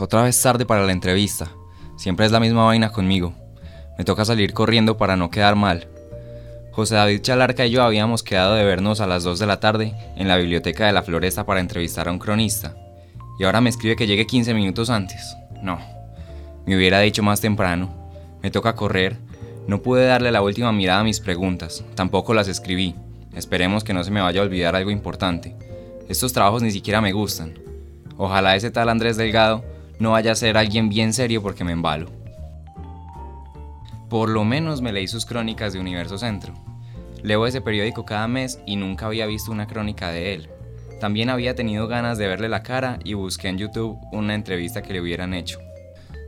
otra vez tarde para la entrevista. Siempre es la misma vaina conmigo. Me toca salir corriendo para no quedar mal. José David Chalarca y yo habíamos quedado de vernos a las 2 de la tarde en la biblioteca de la Floresta para entrevistar a un cronista. Y ahora me escribe que llegue 15 minutos antes. No, me hubiera dicho más temprano. Me toca correr. No pude darle la última mirada a mis preguntas, tampoco las escribí. Esperemos que no se me vaya a olvidar algo importante. Estos trabajos ni siquiera me gustan. Ojalá ese tal Andrés Delgado no vaya a ser alguien bien serio porque me embalo. Por lo menos me leí sus crónicas de Universo Centro. Leo ese periódico cada mes y nunca había visto una crónica de él. También había tenido ganas de verle la cara y busqué en YouTube una entrevista que le hubieran hecho.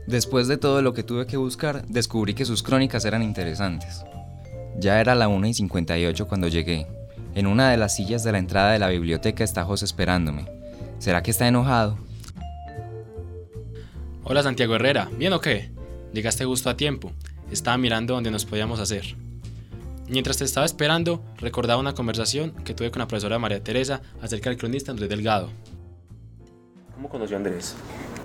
Después de todo lo que tuve que buscar, descubrí que sus crónicas eran interesantes. Ya era la 1 y 58 cuando llegué. En una de las sillas de la entrada de la biblioteca está José esperándome. ¿Será que está enojado? Hola Santiago Herrera, ¿bien o qué? Llegaste justo a tiempo. Estaba mirando dónde nos podíamos hacer. Mientras te estaba esperando, recordaba una conversación que tuve con la profesora María Teresa acerca del cronista Andrés Delgado. ¿Cómo conoció a Andrés?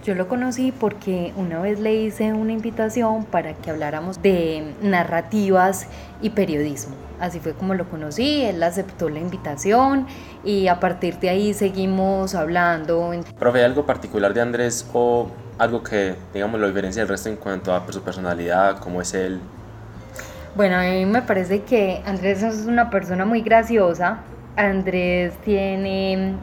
Yo lo conocí porque una vez le hice una invitación para que habláramos de narrativas y periodismo. Así fue como lo conocí, él aceptó la invitación y a partir de ahí seguimos hablando. ¿Profe, ¿hay algo particular de Andrés o algo que, digamos, lo diferencia del resto en cuanto a su personalidad, cómo es él? Bueno, a mí me parece que Andrés es una persona muy graciosa. Andrés tiene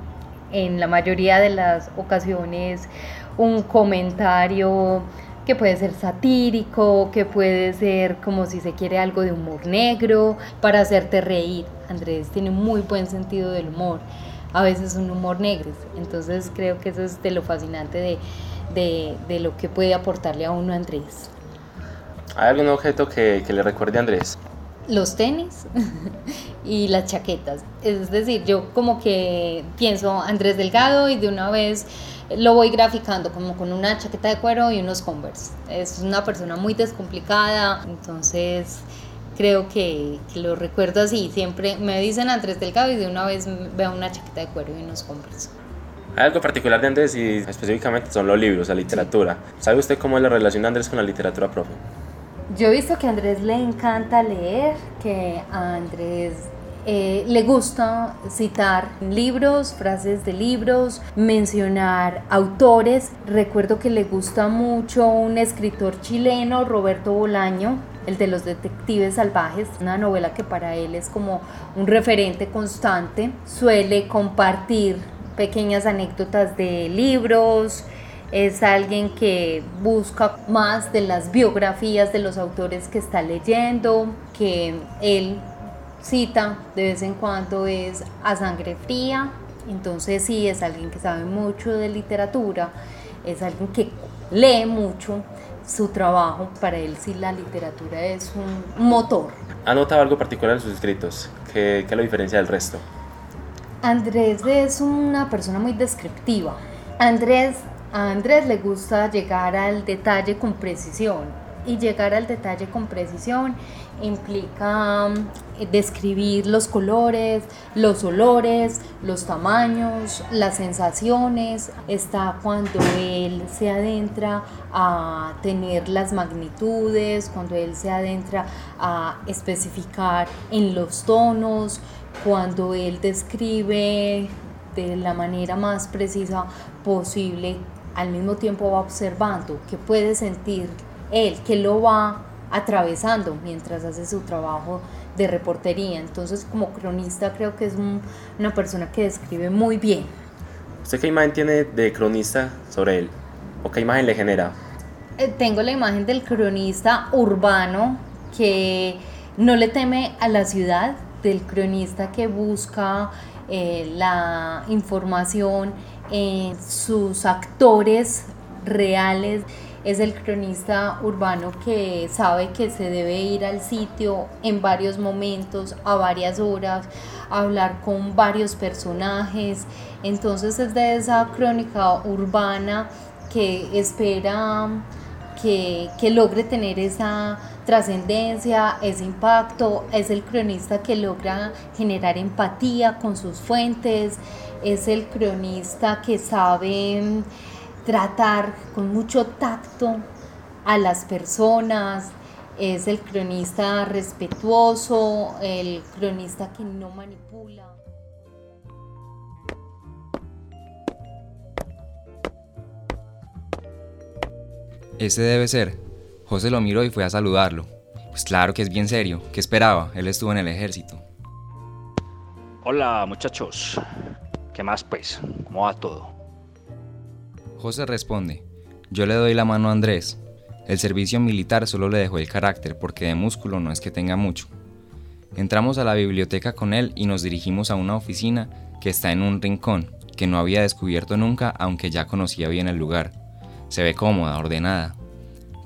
en la mayoría de las ocasiones un comentario que puede ser satírico, que puede ser como si se quiere algo de humor negro, para hacerte reír. Andrés tiene muy buen sentido del humor, a veces un humor negro, entonces creo que eso es de lo fascinante de, de, lo que puede aportarle a uno Andrés. ¿Hay algún objeto que, que le recuerde a Andrés? Los tenis y las chaquetas. Es decir, yo como que pienso Andrés Delgado y de una vez lo voy graficando como con una chaqueta de cuero y unos Converse. Es una persona muy descomplicada, entonces creo que, lo recuerdo así. Siempre me dicen Andrés Delgado y de una vez veo una chaqueta de cuero y unos Converse. Hay algo particular de Andrés y específicamente son los libros, la literatura. ¿Sabe usted cómo es la relación de Andrés con la literatura, profe? Yo he visto que a Andrés le encanta leer, que a Andrés eh, le gusta citar libros, frases de libros, mencionar autores. Recuerdo que le gusta mucho un escritor chileno, Roberto Bolaño, el de los detectives salvajes, una novela que para él es como un referente constante. Suele compartir pequeñas anécdotas de libros, es alguien que busca más de las biografías de los autores que está leyendo, que él cita de vez en cuando es a sangre fría, entonces sí es alguien que sabe mucho de literatura, es alguien que lee mucho su trabajo, para él sí la literatura es un motor. ¿Ha notado algo particular en sus escritos? ¿Qué, qué lo diferencia del resto? Andrés es una persona muy descriptiva. Andrés, a Andrés le gusta llegar al detalle con precisión y llegar al detalle con precisión implica mm, describir los colores, los olores, los tamaños, las sensaciones. Está cuando él se adentra a tener las magnitudes, cuando él se adentra a especificar en los tonos, cuando él describe de la manera más precisa posible, al mismo tiempo va observando que puede sentir él, que lo va atravesando mientras hace su trabajo de reportería. Entonces, como cronista, creo que es una persona que describe muy bien. ¿Usted qué imagen tiene de cronista sobre él? ¿O qué imagen le genera? Eh, tengo la imagen del cronista urbano que no le teme a la ciudad, del cronista que busca eh, la información en sus actores reales es el cronista urbano que sabe que se debe ir al sitio en varios momentos, a varias horas, hablar con varios personajes. Entonces es de esa crónica urbana que espera que, que logre tener esa trascendencia, ese impacto. Es el cronista que logra generar empatía con sus fuentes. Es el cronista que sabe tratar con mucho tacto a las personas, es el cronista respetuoso, el cronista que no manipula. Ese debe ser. José lo miró y fue a saludarlo. Pues claro que es bien serio. ¿Qué esperaba? Él estuvo en el ejército. Hola muchachos. ¿Qué más pues? ¿Cómo va todo? José responde. Yo le doy la mano a Andrés. El servicio militar solo le dejó el carácter porque de músculo no es que tenga mucho. Entramos a la biblioteca con él y nos dirigimos a una oficina que está en un rincón, que no había descubierto nunca aunque ya conocía bien el lugar. Se ve cómoda, ordenada.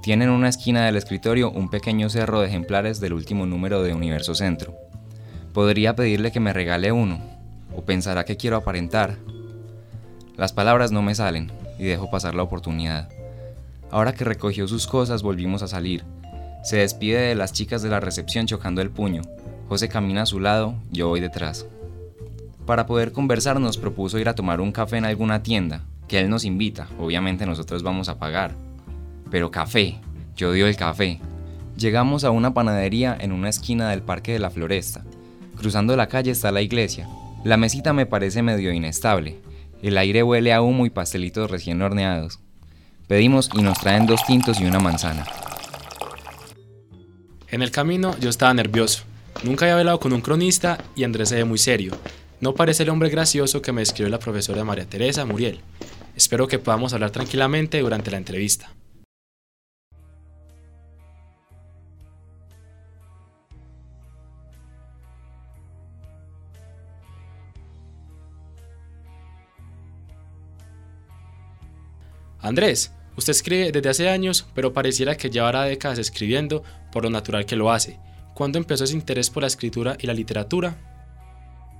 Tiene en una esquina del escritorio un pequeño cerro de ejemplares del último número de Universo Centro. Podría pedirle que me regale uno, o pensará que quiero aparentar. Las palabras no me salen y dejo pasar la oportunidad. Ahora que recogió sus cosas volvimos a salir. Se despide de las chicas de la recepción chocando el puño. José camina a su lado, yo voy detrás. Para poder conversar nos propuso ir a tomar un café en alguna tienda, que él nos invita, obviamente nosotros vamos a pagar. Pero café, yo dio el café. Llegamos a una panadería en una esquina del Parque de la Floresta. Cruzando la calle está la iglesia. La mesita me parece medio inestable. El aire huele a humo y pastelitos recién horneados. Pedimos y nos traen dos tintos y una manzana. En el camino yo estaba nervioso. Nunca había hablado con un cronista y Andrés se ve muy serio. No parece el hombre gracioso que me describió la profesora María Teresa Muriel. Espero que podamos hablar tranquilamente durante la entrevista. Andrés, usted escribe desde hace años, pero pareciera que llevará décadas escribiendo por lo natural que lo hace. ¿Cuándo empezó ese interés por la escritura y la literatura?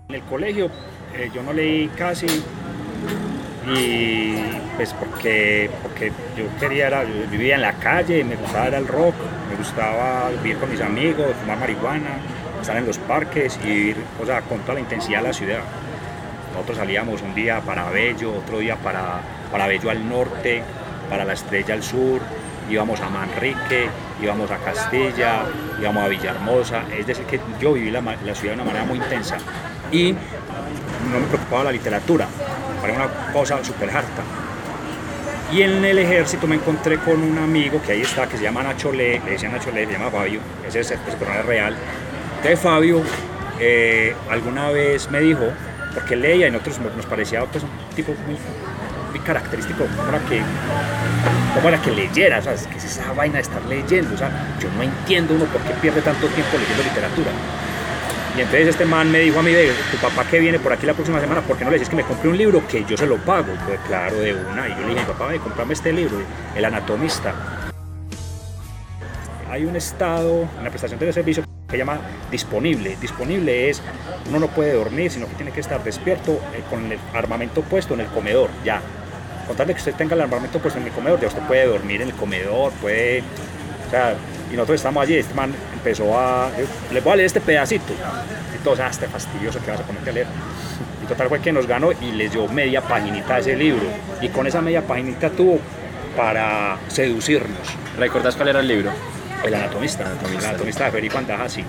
En el colegio eh, yo no leí casi y pues porque, porque yo quería, era, yo vivía en la calle, me gustaba el rock, me gustaba vivir con mis amigos, fumar marihuana, estar en los parques y vivir o sea, con toda la intensidad de la ciudad. Nosotros salíamos un día para Bello, otro día para Bello al norte, para la Estrella al sur, íbamos a Manrique, íbamos a Castilla, íbamos a Villahermosa, es decir, que yo viví la, ciudad de una manera muy intensa y no me preocupaba la literatura, para una cosa súper harta. Y en el ejército me encontré con un amigo que ahí está, que se llama Nacho Le, le decía Nacho Le, se llama Fabio, ese es el personaje real. Entonces Fabio eh, alguna vez me dijo, porque leía y nosotros nos parecía pues, un tipo muy, característico, como era que, era que leyera, o sea, que es esa vaina de estar leyendo, o sea, yo no entiendo uno por qué pierde tanto tiempo leyendo literatura. Y entonces este man me dijo a mí, tu papá que viene por aquí la próxima semana, ¿por qué no le dices que me compre un libro que yo se lo pago? Pues claro, de una. Y yo le dije, papá, ve, comprame este libro, El Anatomista. Hay un estado en la prestación de servicio que llama disponible. Disponible es, uno no puede dormir, sino que tiene que estar despierto eh, con el armamento puesto en el comedor, ya. Con tal de que usted tenga el armamento puesto en el comedor, ya usted puede dormir en el comedor, puede... O sea, y nosotros estamos allí, este man empezó a... Le voy a leer este pedacito. Y todos, ah, este fastidioso que vas a ponerte a leer. Y total fue que nos ganó y les dio media paginita a ese libro. Y con esa media paginita tuvo para seducirnos. ¿Recordás cuál era el libro? El anatomista, el anatomista, de Federico Andajasi,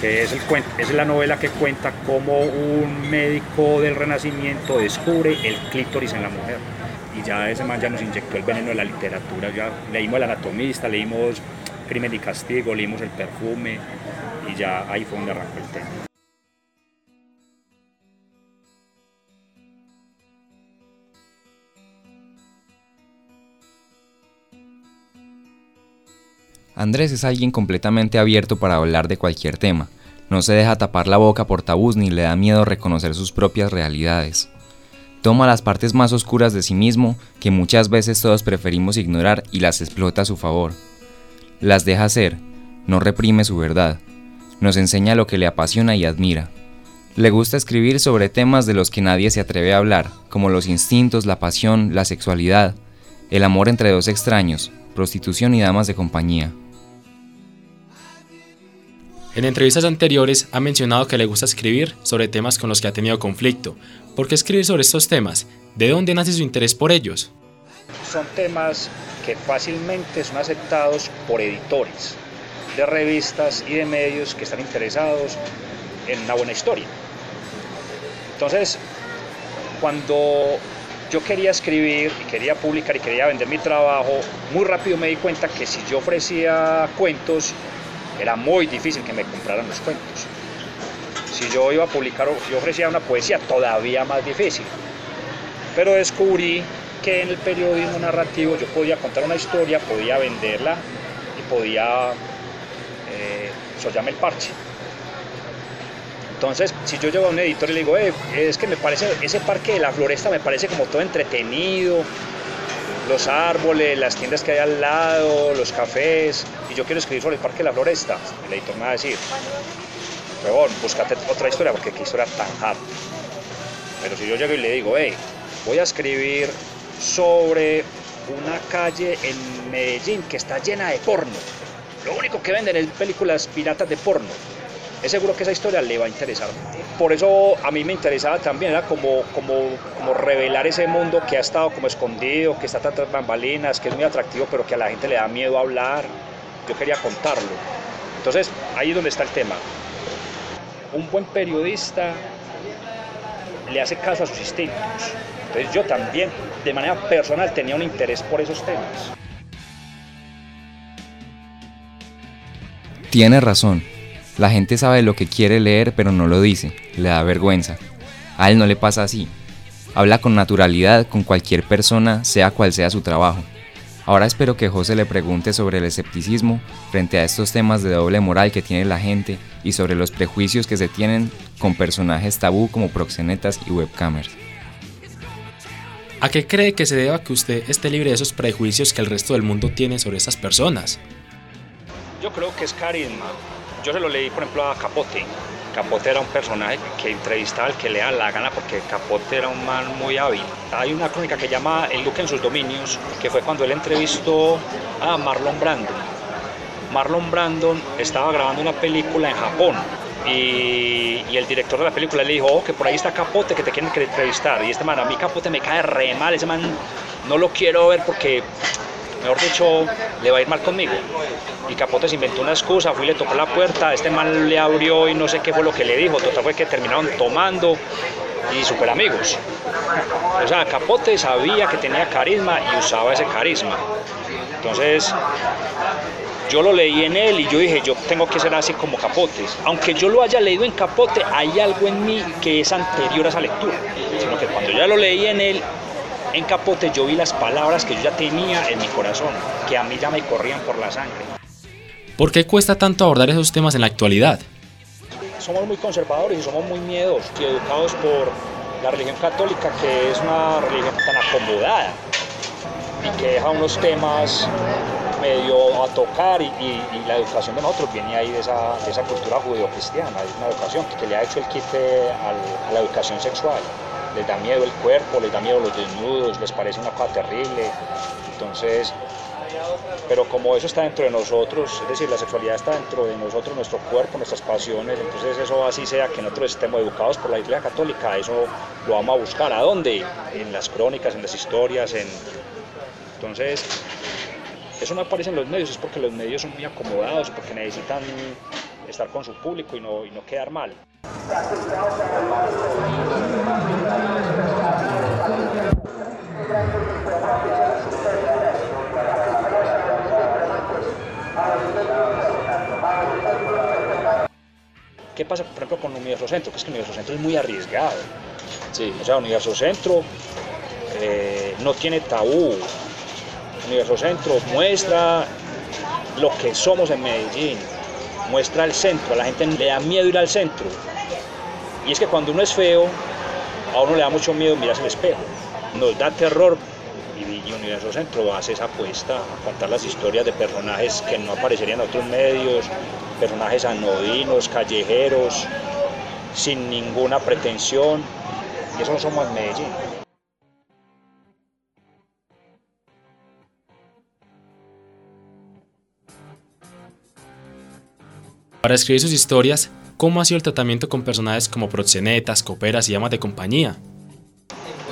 que es, el, es la novela que cuenta cómo un médico del Renacimiento descubre el clítoris en la mujer. Y ya ese man ya nos inyectó el veneno de la literatura, ya leímos el anatomista, leímos Crimen y Castigo, leímos El Perfume y ya ahí fue donde arrancó el tema. Andrés es alguien completamente abierto para hablar de cualquier tema. No se deja tapar la boca por tabús ni le da miedo reconocer sus propias realidades. Toma las partes más oscuras de sí mismo que muchas veces todos preferimos ignorar y las explota a su favor. Las deja ser, no reprime su verdad. Nos enseña lo que le apasiona y admira. Le gusta escribir sobre temas de los que nadie se atreve a hablar, como los instintos, la pasión, la sexualidad, el amor entre dos extraños, prostitución y damas de compañía. En entrevistas anteriores ha mencionado que le gusta escribir sobre temas con los que ha tenido conflicto. ¿Por qué escribir sobre estos temas? ¿De dónde nace su interés por ellos? son temas que fácilmente son aceptados por editores de revistas y de medios que están interesados en una buena historia. Entonces, cuando yo quería escribir y quería publicar y quería vender mi trabajo, muy rápido me di cuenta que si yo ofrecía cuentos, era muy difícil que me compraran los cuentos. Si yo iba a publicar yo ofrecía una poesía, todavía más difícil. Pero descubrí que en el periodismo narrativo yo podía contar una historia, podía venderla y podía eh, sollarme el parche. Entonces, si yo llego a un editor y le digo, es que me parece, ese parque de la floresta me parece como todo entretenido, los árboles, las tiendas que hay al lado, los cafés, y yo quiero escribir sobre el parque de la floresta, el editor me va a decir, bueno, búscate otra historia, porque qué historia tan hard. Pero si yo llego y le digo, hey, voy a escribir sobre una calle en Medellín que está llena de porno, lo único que venden es películas piratas de porno, es seguro que esa historia le va a interesar. Por eso a mí me interesaba también, era como, como, como revelar ese mundo que ha estado como escondido, que está tras bambalinas, que es muy atractivo, pero que a la gente le da miedo hablar. Yo quería contarlo. Entonces, ahí es donde está el tema. Un buen periodista le hace caso a sus instintos. Entonces yo también, de manera personal, tenía un interés por esos temas. Tiene razón. La gente sabe lo que quiere leer pero no lo dice, le da vergüenza. A él no le pasa así. Habla con naturalidad con cualquier persona, sea cual sea su trabajo. Ahora espero que José le pregunte sobre el escepticismo frente a estos temas de doble moral que tiene la gente y sobre los prejuicios que se tienen con personajes tabú como proxenetas y webcamers. ¿A qué cree que se deba que usted esté libre de esos prejuicios que el resto del mundo tiene sobre esas personas? Yo creo que es carisma. Yo se lo leí, por ejemplo, a Capote. Capote era un personaje que entrevistaba al que le da la gana porque Capote era un man muy hábil. Hay una crónica que llama El Duque en sus dominios, que fue cuando él entrevistó a Marlon Brandon. Marlon Brandon estaba grabando una película en Japón y, y, el director de la película le dijo, oh, que por ahí está Capote, que te quieren entrevistar. Y este man, a mí Capote me cae re mal, ese man no lo quiero ver porque mejor dicho, le va a ir mal conmigo. Y Capote se inventó una excusa, fui y le tocó la puerta, este man le abrió y no sé qué fue lo que le dijo, total fue que terminaron tomando y super amigos. O sea, Capote sabía que tenía carisma y usaba ese carisma. Entonces, yo lo leí en él y yo dije, yo tengo que ser así como Capote. Aunque yo lo haya leído en Capote, hay algo en mí que es anterior a esa lectura. Sino que cuando ya lo leí en él, en Capote yo vi las palabras que yo ya tenía en mi corazón, que a mí ya me corrían por la sangre. ¿Por qué cuesta tanto abordar esos temas en la actualidad? Somos muy conservadores y somos muy miedosos y educados por la religión católica, que es una religión tan acomodada y que deja unos temas medio a tocar y, y, y la educación de nosotros viene ahí de esa, de esa cultura judío-cristiana, es una educación que, que, le ha hecho el quite al, a la educación sexual les da miedo el cuerpo, les da miedo los desnudos, les parece una cosa terrible. Entonces, pero como eso está dentro de nosotros, es decir, la sexualidad está dentro de nosotros, nuestro cuerpo, nuestras pasiones, entonces eso así sea que nosotros estemos educados por la Iglesia Católica, eso lo vamos a buscar. ¿A dónde? En las crónicas, en las historias, en... Entonces, eso no aparece en los medios, es porque los medios son muy acomodados, porque necesitan estar con su público y no, y no quedar mal. ¿Qué pasa, por ejemplo, con Universo Centro? Que es que Universo Centro es muy arriesgado. Sí. O sea, Universo Centro eh, no tiene tabú. Universo Centro muestra lo que somos en Medellín, muestra el centro, a la gente le da miedo ir al centro. Y es que cuando uno es feo, a uno le da mucho miedo mirarse al espejo. Nos da terror y Universo Centro hace esa apuesta a contar las historias de personajes que no aparecerían en otros medios, personajes anodinos, callejeros, sin ninguna pretensión. Y eso no somos en Medellín. Para escribir sus historias, ¿cómo ha sido el tratamiento con personajes como proxenetas, coperas y amas de compañía?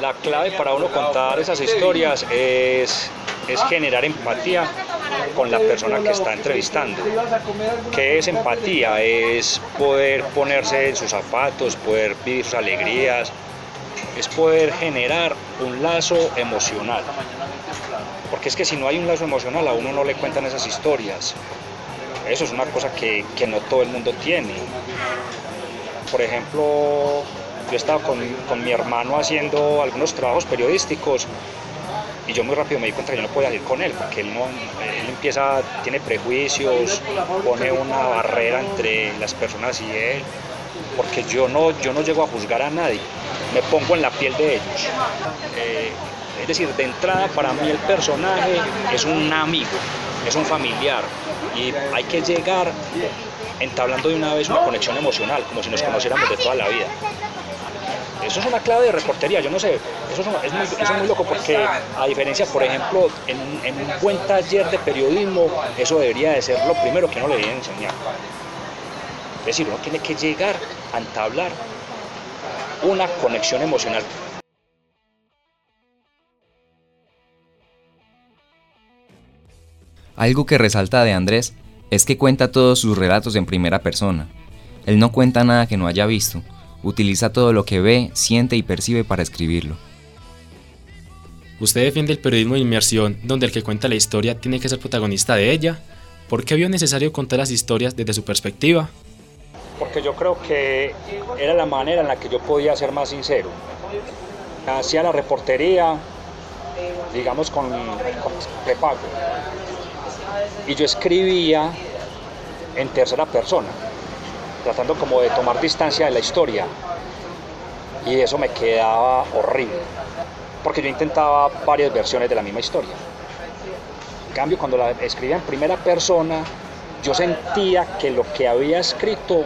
la clave para uno contar esas historias es, es generar empatía con la persona que está entrevistando. ¿Qué es empatía? Es poder ponerse en sus zapatos, poder vivir sus alegrías, es poder generar un lazo emocional. Porque es que si no hay un lazo emocional a uno no le cuentan esas historias. Eso es una cosa que, que no todo el mundo tiene. Por ejemplo, yo he estado con, con, mi hermano haciendo algunos trabajos periodísticos y yo muy rápido me di cuenta que yo no podía ir con él porque él, no, él empieza, tiene prejuicios, pone una barrera entre las personas y él, porque yo no, yo no llego a juzgar a nadie, me pongo en la piel de ellos. Eh, es decir, de entrada para mí el personaje es un amigo, es un familiar y hay que llegar entablando de una vez una conexión emocional, como si nos conociéramos de toda la vida. Eso es una clave de reportería, yo no sé, eso es, muy, eso es muy, loco porque a diferencia, por ejemplo, en, en, un buen taller de periodismo, eso debería de ser lo primero que uno le debe enseñar. Es decir, uno tiene que llegar a entablar una conexión emocional. Algo que resalta de Andrés es que cuenta todos sus relatos en primera persona. Él no cuenta nada que no haya visto, utiliza todo lo que ve, siente y percibe para escribirlo. Usted defiende el periodismo de inmersión, donde el que cuenta la historia tiene que ser protagonista de ella. ¿Por qué vio necesario contar las historias desde su perspectiva? Porque yo creo que era la manera en la que yo podía ser más sincero. Hacía la reportería, digamos, con, con prepago. Y yo escribía en tercera persona tratando como de tomar distancia de la historia. Y eso me quedaba horrible, porque yo intentaba varias versiones de la misma historia. En cambio, cuando la escribía en primera persona, yo sentía que lo que había escrito,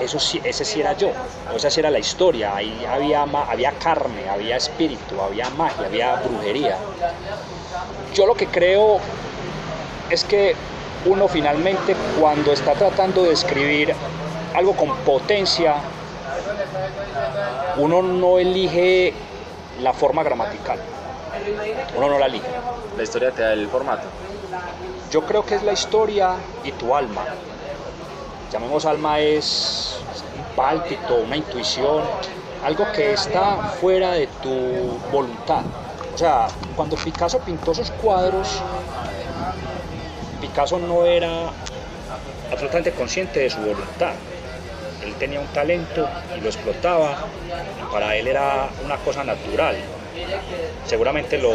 eso sí, ese sí era yo, esa sí era la historia, ahí había, había carne, había espíritu, había magia, había brujería. Yo lo que creo es que uno finalmente cuando está tratando de escribir algo con potencia, uno no elige la forma gramatical. Uno no la elige. La historia te da el formato. Yo creo que es la historia y tu alma. Llamemos alma es un pálpito, una intuición, algo que está fuera de tu voluntad. O sea, cuando Picasso pintó sus cuadros, Picasso no era absolutamente consciente de su voluntad él tenía un talento y lo explotaba, para él era una cosa natural. Seguramente lo,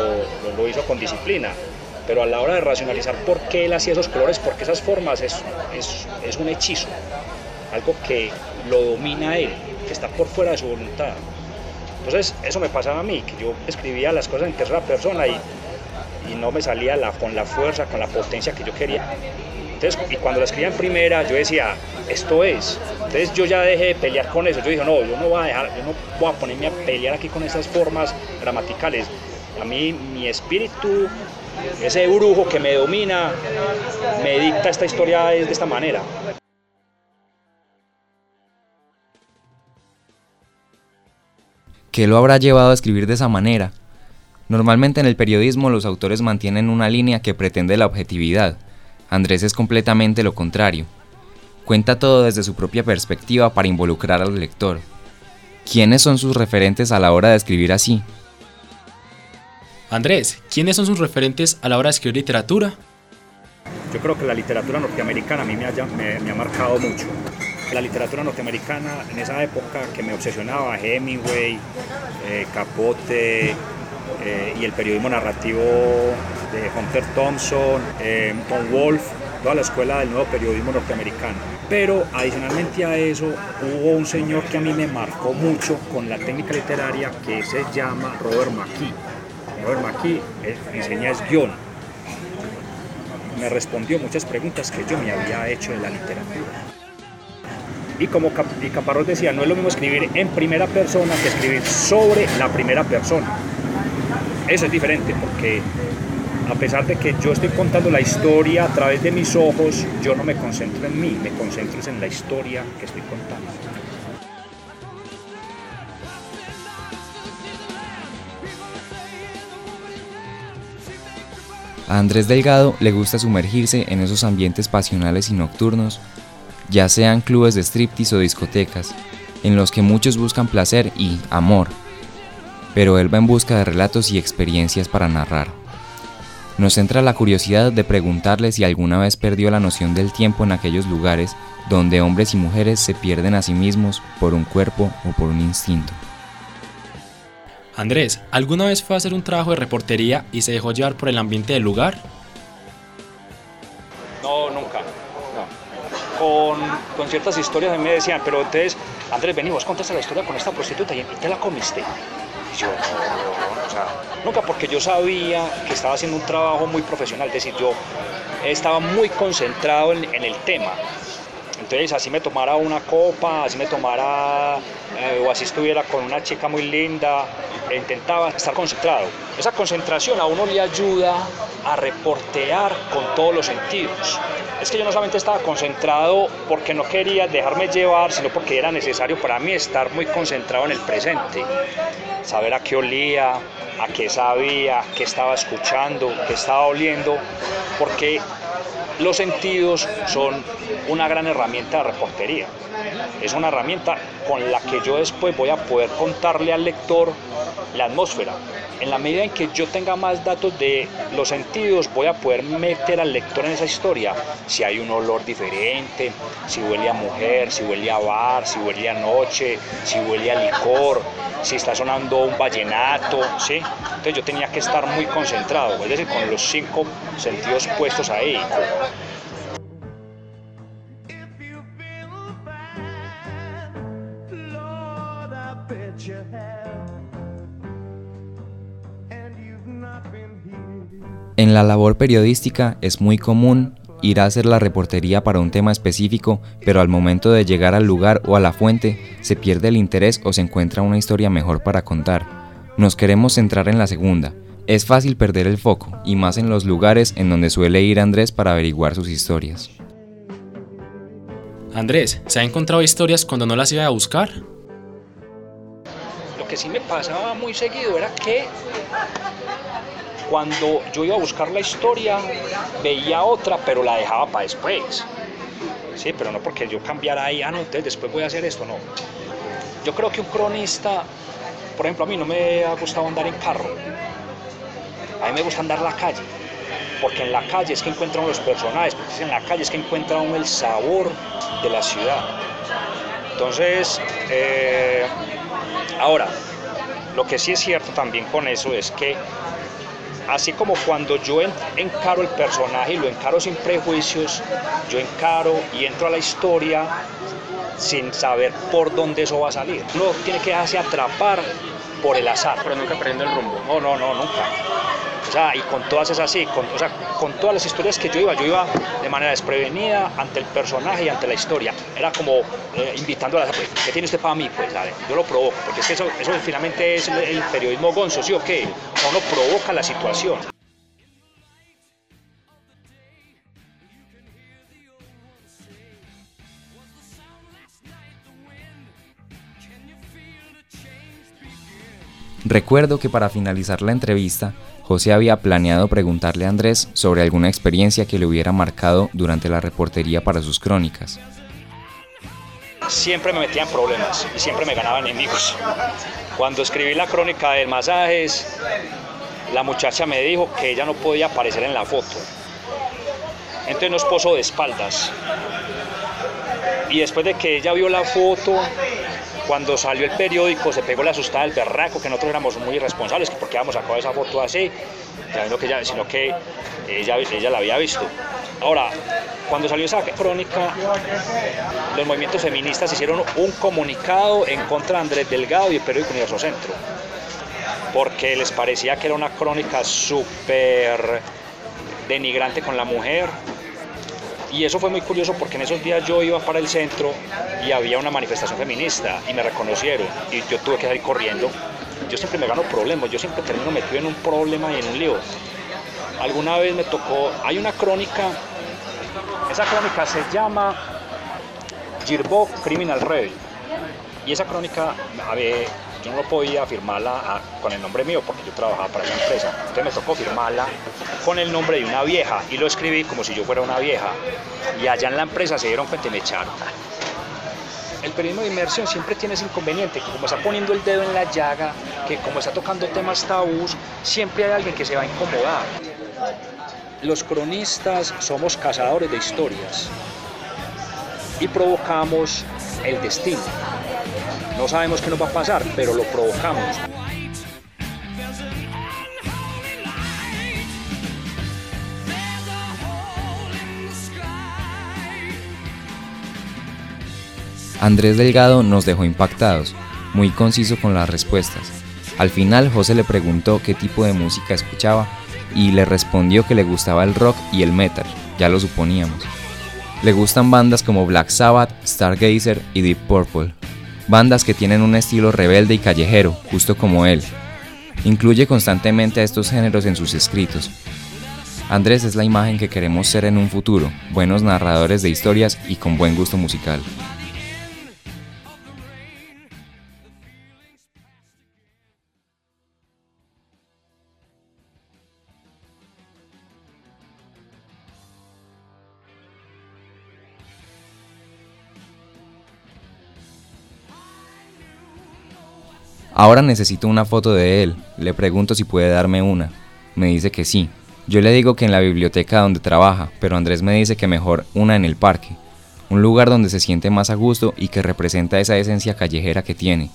lo, hizo con disciplina, pero a la hora de racionalizar por qué él hacía esos colores, por qué esas formas, es, es, es un hechizo, algo que lo domina él, que está por fuera de su voluntad. Entonces eso me pasaba a mí, que yo escribía las cosas en tercera persona y, y no me salía con la fuerza, con la potencia que yo quería. Entonces, y cuando la escribía en primera, yo decía, esto es. Entonces yo ya dejé de pelear con eso. Yo dije, no, yo no voy a dejar, yo no voy a ponerme a pelear aquí con esas formas gramaticales. A mí, mi espíritu, ese brujo que me domina, me dicta esta historia de esta manera. ¿Qué lo habrá llevado a escribir de esa manera? Normalmente en el periodismo los autores mantienen una línea que pretende la objetividad. Andrés es completamente lo contrario. Cuenta todo desde su propia perspectiva para involucrar al lector. ¿Quiénes son sus referentes a la hora de escribir así? Andrés, ¿quiénes son sus referentes a la hora de escribir literatura? Yo creo que la literatura norteamericana a mí me, haya, me, me ha marcado mucho. La literatura norteamericana en esa época que me obsesionaba, Hemingway, eh, Capote eh, y el periodismo narrativo de Hunter Thompson, eh, Tom Wolfe, toda la escuela del nuevo periodismo norteamericano. Pero adicionalmente a eso hubo un señor que a mí me marcó mucho con la técnica literaria que se llama Robert McKee. Robert McKee eh, enseña es guion. Me respondió muchas preguntas que yo me había hecho de la literatura. Y como Caparrós decía, no es lo mismo escribir en primera persona que escribir sobre la primera persona. Eso es diferente porque a pesar de que yo estoy contando la historia a través de mis ojos, yo no me concentro en mí, me concentro en la historia que estoy contando. A Andrés Delgado le gusta sumergirse en esos ambientes pasionales y nocturnos, ya sean clubes de striptease o discotecas, en los que muchos buscan placer y amor, pero él va en busca de relatos y experiencias para narrar. Nos entra la curiosidad de preguntarle si alguna vez perdió la noción del tiempo en aquellos lugares donde hombres y mujeres se pierden a sí mismos por un cuerpo o por un instinto. Andrés, ¿alguna vez fue a hacer un trabajo de reportería y se dejó llevar por el ambiente del lugar? No, nunca. No. Con, con ciertas historias me decían, pero entonces, Andrés, vení, vos contaste la historia con esta prostituta y te la comiste. Yo, nunca porque yo sabía que estaba haciendo un trabajo muy profesional, es decir, yo estaba muy concentrado en, en el tema. Entonces, así me tomara una copa, así me tomara, eh, o así estuviera con una chica muy linda, e intentaba estar concentrado. Esa concentración a uno le ayuda a reportear con todos los sentidos. Es que yo no solamente estaba concentrado porque no quería dejarme llevar, sino porque era necesario para mí estar muy concentrado en el presente. Saber a qué olía, a qué sabía, qué estaba escuchando, qué estaba oliendo, porque los sentidos son una gran herramienta de reportería. Es una herramienta con la que yo después voy a poder contarle al lector la atmósfera. En la medida en que yo tenga más datos de los sentidos, voy a poder meter al lector en esa historia. Si hay un olor diferente, si huele a mujer, si huele a bar, si huele a noche, si huele a licor, si está sonando un vallenato, ¿sí? Entonces yo tenía que estar muy concentrado, es decir, con los cinco sentidos puestos ahí. En la labor periodística es muy común ir a hacer la reportería para un tema específico, pero al momento de llegar al lugar o a la fuente se pierde el interés o se encuentra una historia mejor para contar. Nos queremos centrar en la segunda. Es fácil perder el foco, y más en los lugares en donde suele ir Andrés para averiguar sus historias. Andrés, ¿se ha encontrado historias cuando no las iba a buscar? Lo que sí me pasaba muy seguido era que cuando yo iba a buscar la historia, veía otra, pero la dejaba para después. Sí, pero no porque yo cambiara ahí, ah, no, entonces después voy a hacer esto, no. Yo creo que un cronista, por ejemplo, a mí no me ha gustado andar en carro. A mí me gusta andar en la calle, porque en la calle es que encuentra uno los personajes, porque en la calle es que encuentra uno el sabor de la ciudad. Entonces, eh, ahora, lo que sí es cierto también con eso es que así como cuando yo encaro el personaje y lo encaro sin prejuicios, yo encaro y entro a la historia sin saber por dónde eso va a salir. Uno tiene que dejarse atrapar por el azar. Pero nunca perdiendo el rumbo. No, no, no, nunca. Sea, y con todas esas así, con, o sea, con todas las historias que yo iba, yo iba de manera desprevenida ante el personaje y ante la historia. Era como eh, invitando a pues, ¿qué tiene usted para mí? Pues dale, yo lo provoco, porque es que eso, eso finalmente es el, el periodismo gonzo, ¿sí o qué? Uno provoca la situación. Recuerdo que para finalizar la entrevista, José había planeado preguntarle a Andrés sobre alguna experiencia que le hubiera marcado durante la reportería para sus crónicas. Siempre me metía en problemas y siempre me ganaba enemigos. Cuando escribí la crónica de masajes, la muchacha me dijo que ella no podía aparecer en la foto. Entonces nos puso de espaldas. Y después de que ella vio la foto, cuando salió el periódico se pegó la asustada del berraco, que nosotros éramos muy irresponsables, que porque habíamos sacado esa foto así, sino que ella, ella la había visto. Ahora, cuando salió esa crónica, los movimientos feministas hicieron un comunicado en contra de Andrés Delgado y el periódico Universo Centro, porque les parecía que era una crónica súper denigrante con la mujer, y eso fue muy curioso porque en esos días yo iba para el centro y había una manifestación feminista y me reconocieron y yo tuve que salir corriendo. Yo siempre me gano problemas, yo siempre termino metido en un problema y en un lío. Alguna vez me tocó, hay una crónica, esa crónica se llama Girbo Criminal Red y esa crónica a ver, yo no podía firmarla con el nombre mío porque yo trabajaba para esa empresa. Entonces me tocó firmarla con el nombre de una vieja y lo escribí como si yo fuera una vieja. Y allá en la empresa se dieron cuenta y me echaron. El periodismo de inmersión siempre tiene ese inconveniente, que como está poniendo el dedo en la llaga, que como está tocando temas tabús, siempre hay alguien que se va a incomodar. Los cronistas somos cazadores de historias y provocamos el destino. No sabemos qué nos va a pasar, pero lo provocamos. Andrés Delgado nos dejó impactados, muy conciso con las respuestas. Al final José le preguntó qué tipo de música escuchaba y le respondió que le gustaba el rock y el metal, ya lo suponíamos. Le gustan bandas como Black Sabbath, Stargazer y Deep Purple, bandas que tienen un estilo rebelde y callejero, justo como él. Incluye constantemente a estos géneros en sus escritos. Andrés es la imagen que queremos ser en un futuro, buenos narradores de historias y con buen gusto musical. Ahora necesito una foto de él. Le pregunto si puede darme una. Me dice que sí. Yo le digo que en la biblioteca donde trabaja, pero Andrés me dice que mejor una en el parque. Un lugar donde se siente más a gusto y que representa esa esencia callejera que tiene.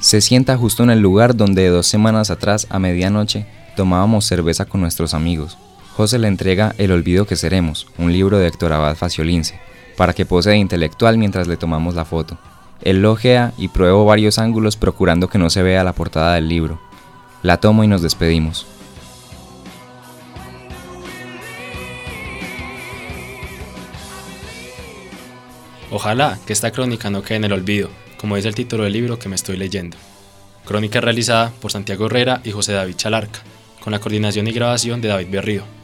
Se sienta justo en el lugar donde dos semanas atrás, a medianoche, tomábamos cerveza con nuestros amigos. José le entrega El olvido que seremos, un libro de Héctor Abad Faciolince, para que pose de intelectual mientras le tomamos la foto. Él logea y pruebo varios ángulos procurando que no se vea la portada del libro. La tomo y nos despedimos. Ojalá que esta crónica no quede en el olvido, como dice el título del libro que me estoy leyendo. Crónica realizada por Santiago Herrera y José David Chalarca, con la coordinación y grabación de David Berrío.